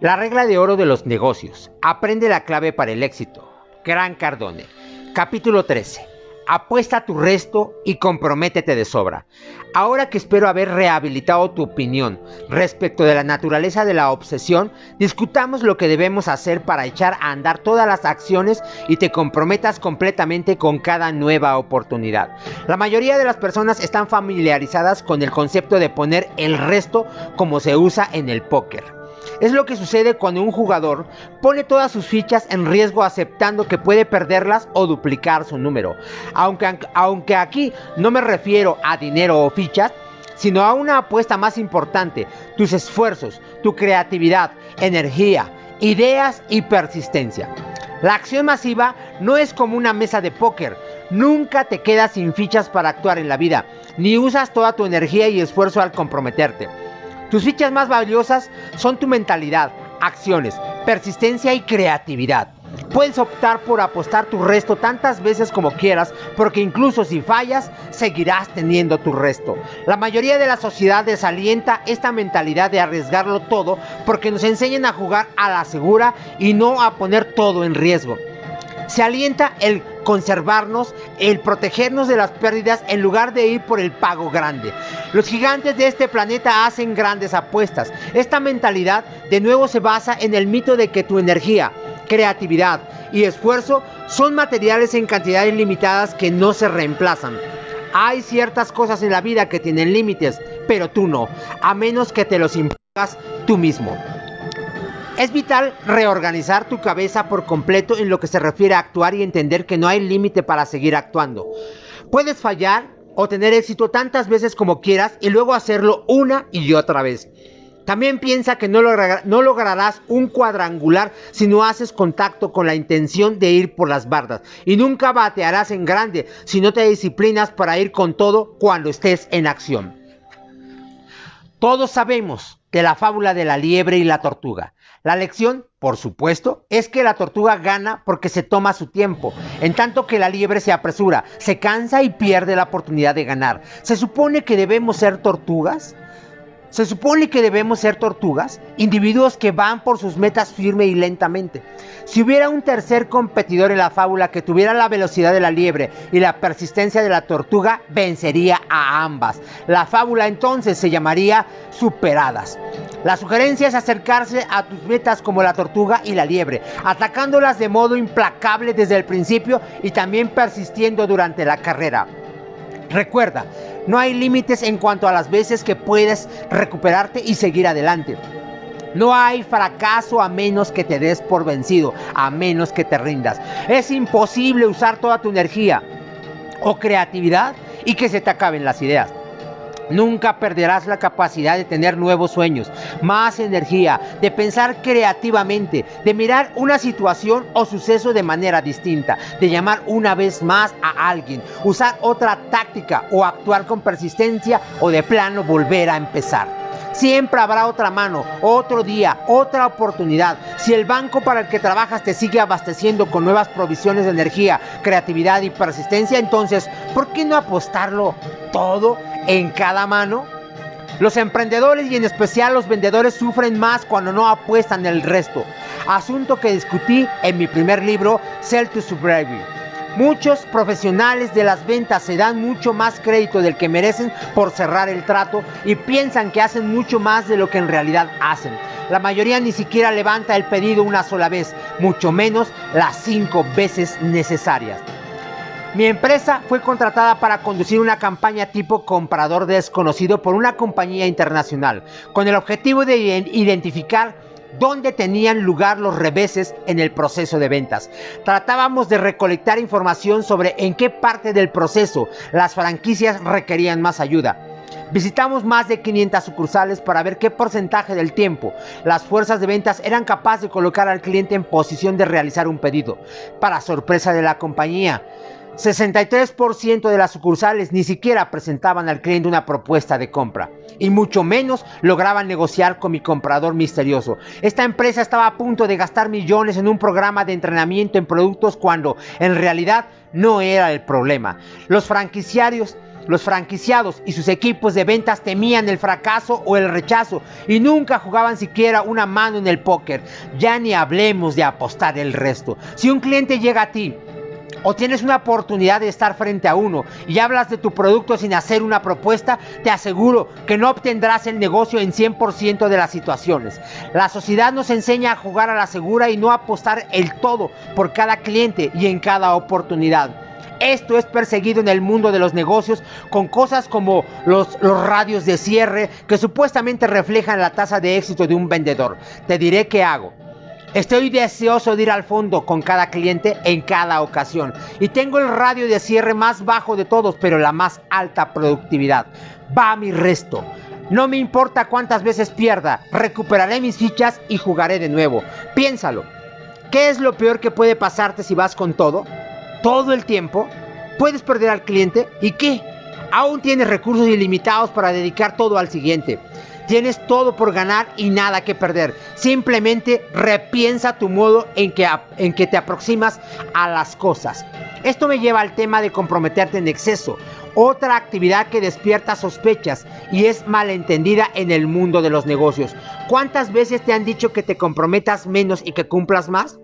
La regla de oro de los negocios. Aprende la clave para el éxito. Gran Cardone. Capítulo 13. Apuesta tu resto y comprométete de sobra. Ahora que espero haber rehabilitado tu opinión respecto de la naturaleza de la obsesión, discutamos lo que debemos hacer para echar a andar todas las acciones y te comprometas completamente con cada nueva oportunidad. La mayoría de las personas están familiarizadas con el concepto de poner el resto como se usa en el póker. Es lo que sucede cuando un jugador pone todas sus fichas en riesgo aceptando que puede perderlas o duplicar su número. Aunque, aquí no me refiero a dinero o fichas, sino a una apuesta más importante, tus esfuerzos, tu creatividad, energía, ideas y persistencia. La acción masiva no es como una mesa de póker, nunca te quedas sin fichas para actuar en la vida, ni usas toda tu energía y esfuerzo al comprometerte. Tus fichas más valiosas son tu mentalidad, acciones, persistencia y creatividad. Puedes optar por apostar tu resto tantas veces como quieras, porque incluso si fallas, seguirás teniendo tu resto. La mayoría de la sociedad desalienta esta mentalidad de arriesgarlo todo porque nos enseñan a jugar a la segura y no a poner todo en riesgo. Se alienta el conservarnos, el protegernos de las pérdidas en lugar de ir por el pago grande. Los gigantes de este planeta hacen grandes apuestas. Esta mentalidad de nuevo se basa en el mito de que tu energía, creatividad y esfuerzo son materiales en cantidades limitadas que no se reemplazan. Hay ciertas cosas en la vida que tienen límites, pero tú no, a menos que te los impongas tú mismo. Es vital reorganizar tu cabeza por completo en lo que se refiere a actuar y entender que no hay límite para seguir actuando. Puedes fallar o tener éxito tantas veces como quieras y luego hacerlo una y otra vez. También piensa que no, lograrás un cuadrangular si no haces contacto con la intención de ir por las bardas. Y nunca batearás en grande si no te disciplinas para ir con todo cuando estés en acción. Todos sabemos de la fábula de la liebre y la tortuga. La lección, por supuesto, es que la tortuga gana porque se toma su tiempo, en tanto que la liebre se apresura, se cansa y pierde la oportunidad de ganar. ¿Se supone que debemos ser tortugas? Se supone que debemos ser tortugas, individuos que van por sus metas firme y lentamente. Si hubiera un tercer competidor en la fábula que tuviera la velocidad de la liebre y la persistencia de la tortuga, vencería a ambas. La fábula entonces se llamaría Superadas. La sugerencia es acercarse a tus metas como la tortuga y la liebre, atacándolas de modo implacable desde el principio y también persistiendo durante la carrera. Recuerda, no hay límites en cuanto a las veces que puedes recuperarte y seguir adelante. No hay fracaso a menos que te des por vencido, a menos que te rindas. Es imposible usar toda tu energía o creatividad y que se te acaben las ideas. Nunca perderás la capacidad de tener nuevos sueños, más energía, de pensar creativamente, de mirar una situación o suceso de manera distinta, de llamar una vez más a alguien, usar otra táctica o actuar con persistencia o de plano volver a empezar. Siempre habrá otra mano, otro día, otra oportunidad. Si el banco para el que trabajas te sigue abasteciendo con nuevas provisiones de energía, creatividad y persistencia, entonces, ¿por qué no apostarlo todo en cada mano? Los emprendedores y en especial los vendedores sufren más cuando no apuestan el resto. Asunto que discutí en mi primer libro, Sell to Survive. Muchos profesionales de las ventas se dan mucho más crédito del que merecen por cerrar el trato y piensan que hacen mucho más de lo que en realidad hacen. La mayoría ni siquiera levanta el pedido una sola vez, mucho menos las cinco veces necesarias. Mi empresa fue contratada para conducir una campaña tipo comprador desconocido por una compañía internacional, con el objetivo de identificar dónde tenían lugar los reveses en el proceso de ventas. Tratábamos de recolectar información sobre en qué parte del proceso las franquicias requerían más ayuda. Visitamos más de 500 sucursales para ver qué porcentaje del tiempo las fuerzas de ventas eran capaces de colocar al cliente en posición de realizar un pedido. Para sorpresa de la compañía, 63% de las sucursales ni siquiera presentaban al cliente una propuesta de compra y mucho menos lograban negociar con mi comprador misterioso. Esta empresa estaba a punto de gastar millones en un programa de entrenamiento en productos cuando en realidad no era el problema. Los franquiciarios los franquiciados y sus equipos de ventas temían el fracaso o el rechazo y nunca jugaban siquiera una mano en el póker. Ya ni hablemos de apostar el resto. Si un cliente llega a ti o tienes una oportunidad de estar frente a uno y hablas de tu producto sin hacer una propuesta, te aseguro que no obtendrás el negocio en 100% de las situaciones. La sociedad nos enseña a jugar a la segura y no apostar el todo por cada cliente y en cada oportunidad. Esto es perseguido en el mundo de los negocios con cosas como los, radios de cierre que supuestamente reflejan la tasa de éxito de un vendedor. Te diré qué hago. Estoy deseoso de ir al fondo con cada cliente en cada ocasión. Y tengo el radio de cierre más bajo de todos, pero la más alta productividad. Va mi resto. No me importa cuántas veces pierda, recuperaré mis fichas y jugaré de nuevo. Piénsalo. ¿Qué es lo peor que puede pasarte si vas con todo? Todo el tiempo. Puedes perder al cliente. ¿Y qué? Aún tienes recursos ilimitados para dedicar todo al siguiente. Tienes todo por ganar y nada que perder. Simplemente repiensa tu modo en que, en que te aproximas a las cosas. Esto me lleva al tema de comprometerte en exceso, otra actividad que despierta sospechas y es malentendida en el mundo de los negocios. ¿Cuántas veces te han dicho que te comprometas menos y que cumplas más?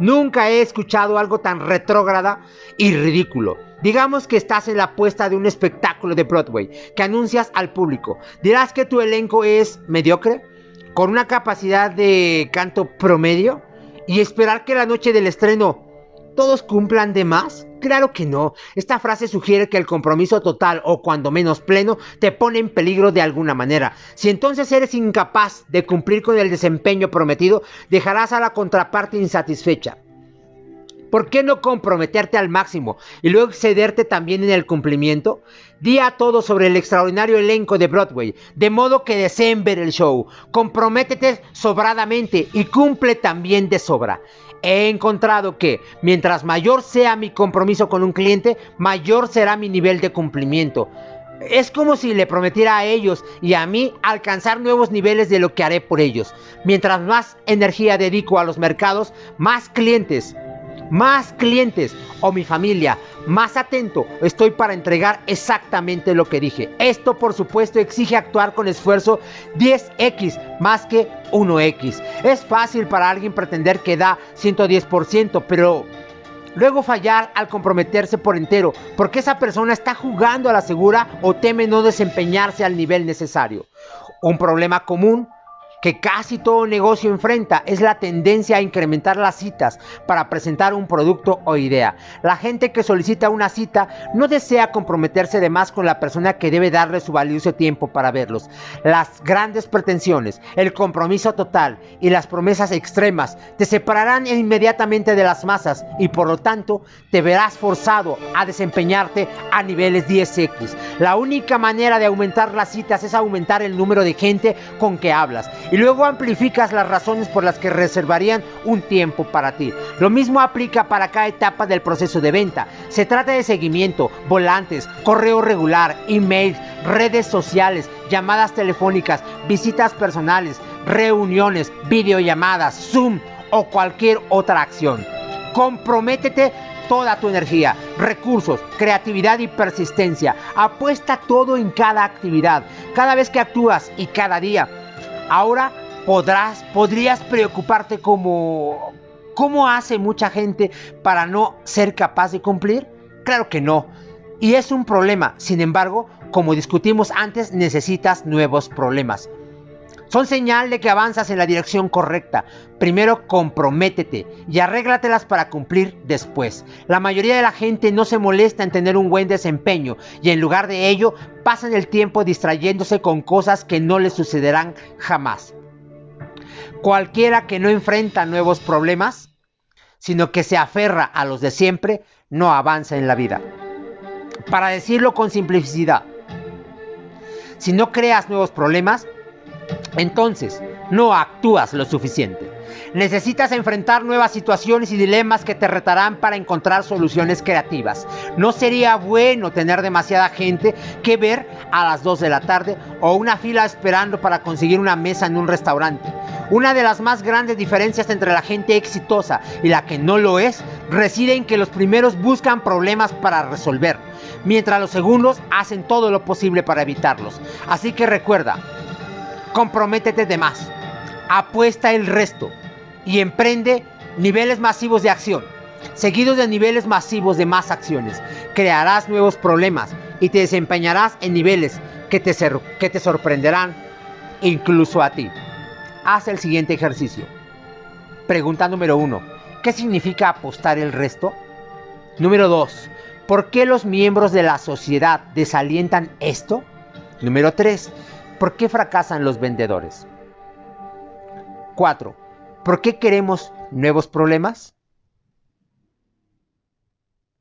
Nunca he escuchado algo tan retrógrada y ridículo. Digamos que estás en la puesta de un espectáculo de Broadway que anuncias al público. Dirás que tu elenco es mediocre, con una capacidad de canto promedio, y esperar que la noche del estreno todos cumplan de más. Claro que no. Esta frase sugiere que el compromiso total o cuando menos pleno te pone en peligro de alguna manera. Si entonces eres incapaz de cumplir con el desempeño prometido, dejarás a la contraparte insatisfecha. ¿Por qué no comprometerte al máximo y luego excederte también en el cumplimiento? Di a todos sobre el extraordinario elenco de Broadway, de modo que deseen ver el show. Comprométete sobradamente y cumple también de sobra. He encontrado que mientras mayor sea mi compromiso con un cliente, mayor será mi nivel de cumplimiento. Es como si le prometiera a ellos y a mí alcanzar nuevos niveles de lo que haré por ellos. Mientras más energía dedico a los mercados, más clientes, más clientes o mi familia más atento estoy para entregar exactamente lo que dije. Esto por supuesto exige actuar con esfuerzo 10x más que 1x. Es fácil para alguien pretender que da 110%, pero luego fallar al comprometerse por entero, porque esa persona está jugando a la segura o teme no desempeñarse al nivel necesario. Un problema común que casi todo negocio enfrenta es la tendencia a incrementar las citas para presentar un producto o idea. La gente que solicita una cita no desea comprometerse de más con la persona que debe darle su valioso tiempo para verlos. Las grandes pretensiones, el compromiso total y las promesas extremas te separarán inmediatamente de las masas y por lo tanto te verás forzado a desempeñarte a niveles 10x. La única manera de aumentar las citas es aumentar el número de gente con que hablas y luego amplificas las razones por las que reservarían un tiempo para ti. Lo mismo aplica para cada etapa del proceso de venta. Se trata de seguimiento, volantes, correo regular, email, redes sociales, llamadas telefónicas, visitas personales, reuniones, videollamadas, Zoom o cualquier otra acción. Comprométete toda tu energía, recursos, creatividad y persistencia. Apuesta todo en cada actividad, cada vez que actúas y cada día Ahora podrás, podrías preocuparte como cómo hace mucha gente para no ser capaz de cumplir. Claro que no. Y es un problema. Sin embargo, como discutimos antes, necesitas nuevos problemas. Son señal de que avanzas en la dirección correcta. Primero comprométete y arréglatelas para cumplir después. La mayoría de la gente no se molesta en tener un buen desempeño y en lugar de ello pasan el tiempo distrayéndose con cosas que no les sucederán jamás. Cualquiera que no enfrenta nuevos problemas, sino que se aferra a los de siempre, no avanza en la vida. Para decirlo con simplicidad, si no creas nuevos problemas, entonces, no actúas lo suficiente. Necesitas enfrentar nuevas situaciones y dilemas que te retarán para encontrar soluciones creativas. No sería bueno tener demasiada gente que ver a las 2 de la tarde o una fila esperando para conseguir una mesa en un restaurante. Una de las más grandes diferencias entre la gente exitosa y la que no lo es reside en que los primeros buscan problemas para resolver mientras los segundos hacen todo lo posible para evitarlos. Así que recuerda, comprométete de más, apuesta el resto y emprende niveles masivos de acción, seguidos de niveles masivos de más acciones. Crearás nuevos problemas y te desempeñarás en niveles que te, sorprenderán incluso a ti. Haz el siguiente ejercicio. Pregunta número uno. ¿Qué significa apostar el resto? Número 2. ¿Por qué los miembros de la sociedad desalientan esto? Número 3. ¿Por qué fracasan los vendedores? 4. ¿Por qué queremos nuevos problemas?